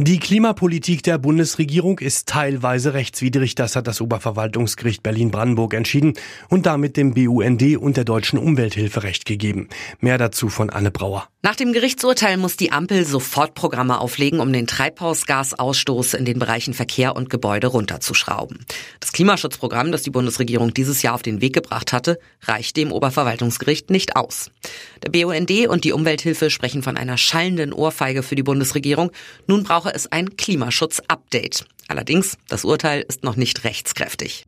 Die Klimapolitik der Bundesregierung ist teilweise rechtswidrig, das hat das Oberverwaltungsgericht Berlin-Brandenburg entschieden und damit dem BUND und der deutschen Umwelthilfe Recht gegeben. Mehr dazu von Anne Brauer. Nach dem Gerichtsurteil muss die Ampel Sofortprogramme auflegen, um den Treibhausgasausstoß in den Bereichen Verkehr und Gebäude runterzuschrauben. Das Klimaschutzprogramm, das die Bundesregierung dieses Jahr auf den Weg gebracht hatte, reicht dem Oberverwaltungsgericht nicht aus. Der BUND und die Umwelthilfe sprechen von einer schallenden Ohrfeige für die Bundesregierung. Nun brauche brauche es ein Klimaschutz-Update. Allerdings, das Urteil ist noch nicht rechtskräftig.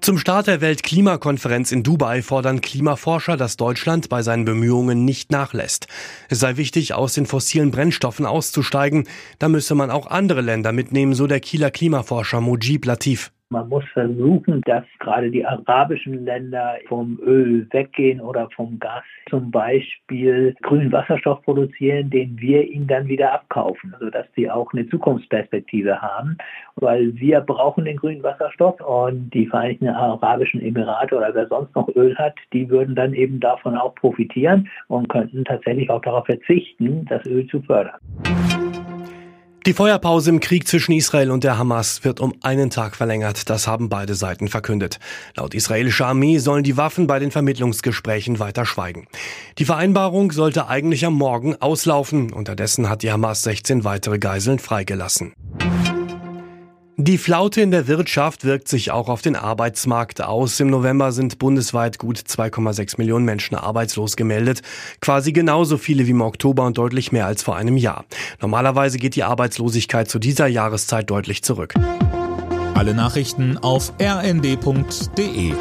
Zum Start der Weltklimakonferenz in Dubai fordern Klimaforscher, dass Deutschland bei seinen Bemühungen nicht nachlässt. Es sei wichtig, aus den fossilen Brennstoffen auszusteigen. Da müsse man auch andere Länder mitnehmen, so der Kieler Klimaforscher Mujib Latif. Man muss versuchen, dass gerade die arabischen Länder vom Öl weggehen oder vom Gas zum Beispiel grünen Wasserstoff produzieren, den wir ihnen dann wieder abkaufen, sodass sie auch eine Zukunftsperspektive haben, weil wir brauchen den grünen Wasserstoff und die Vereinigten Arabischen Emirate oder wer sonst noch Öl hat, die würden dann eben davon auch profitieren und könnten tatsächlich auch darauf verzichten, das Öl zu fördern. Die Feuerpause im Krieg zwischen Israel und der Hamas wird um einen Tag verlängert. Das haben beide Seiten verkündet. Laut israelischer Armee sollen die Waffen bei den Vermittlungsgesprächen weiter schweigen. Die Vereinbarung sollte eigentlich am Morgen auslaufen. Unterdessen hat die Hamas 16 weitere Geiseln freigelassen. Die Flaute in der Wirtschaft wirkt sich auch auf den Arbeitsmarkt aus. Im November sind bundesweit gut 2,6 Millionen Menschen arbeitslos gemeldet. Quasi genauso viele wie im Oktober und deutlich mehr als vor einem Jahr. Normalerweise geht die Arbeitslosigkeit zu dieser Jahreszeit deutlich zurück. Alle Nachrichten auf rnd.de